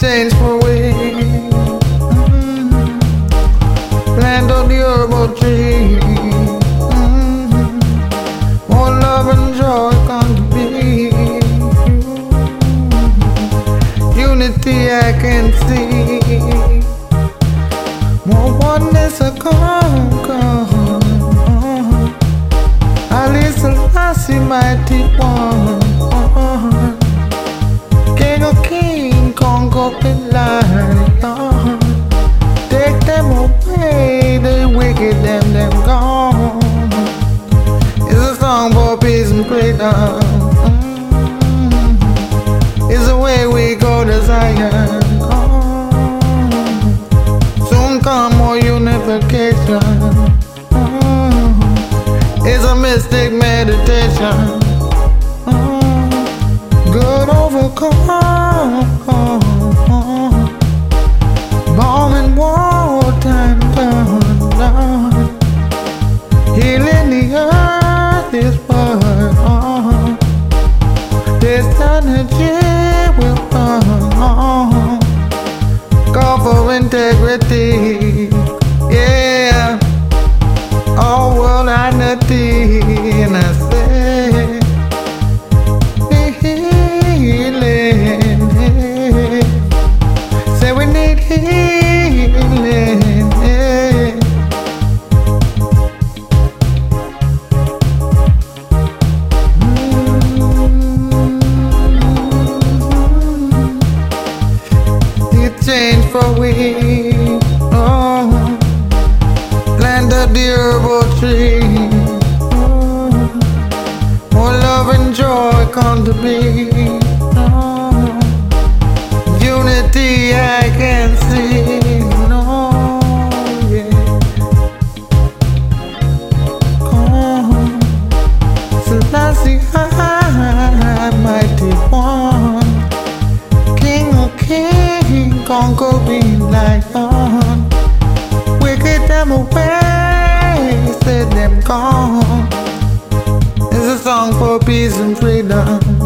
change for way. Mm-hmm. Land of the herbal tree. Mm-hmm. More love and joy come to be. Mm-hmm. Unity I can see. More oneness I come, come. Haile Selassie, mighty one. Conquer the lion. Take them away, the wicked, them, them gone. It's a song for peace and freedom. It's the way we go to Zion. Oh. Soon come more unification. It's a mystic meditation. Good overcome. Earth is what uh, this energy will burn. Call for integrity, yeah. All world identity, we. Oh, of the herbal tree. Oh, more love and joy come to me. Oh, unity I can see. No, yeah. Oh, lion. Uh-huh. Wicked them away, them gone. It's a song for peace and freedom.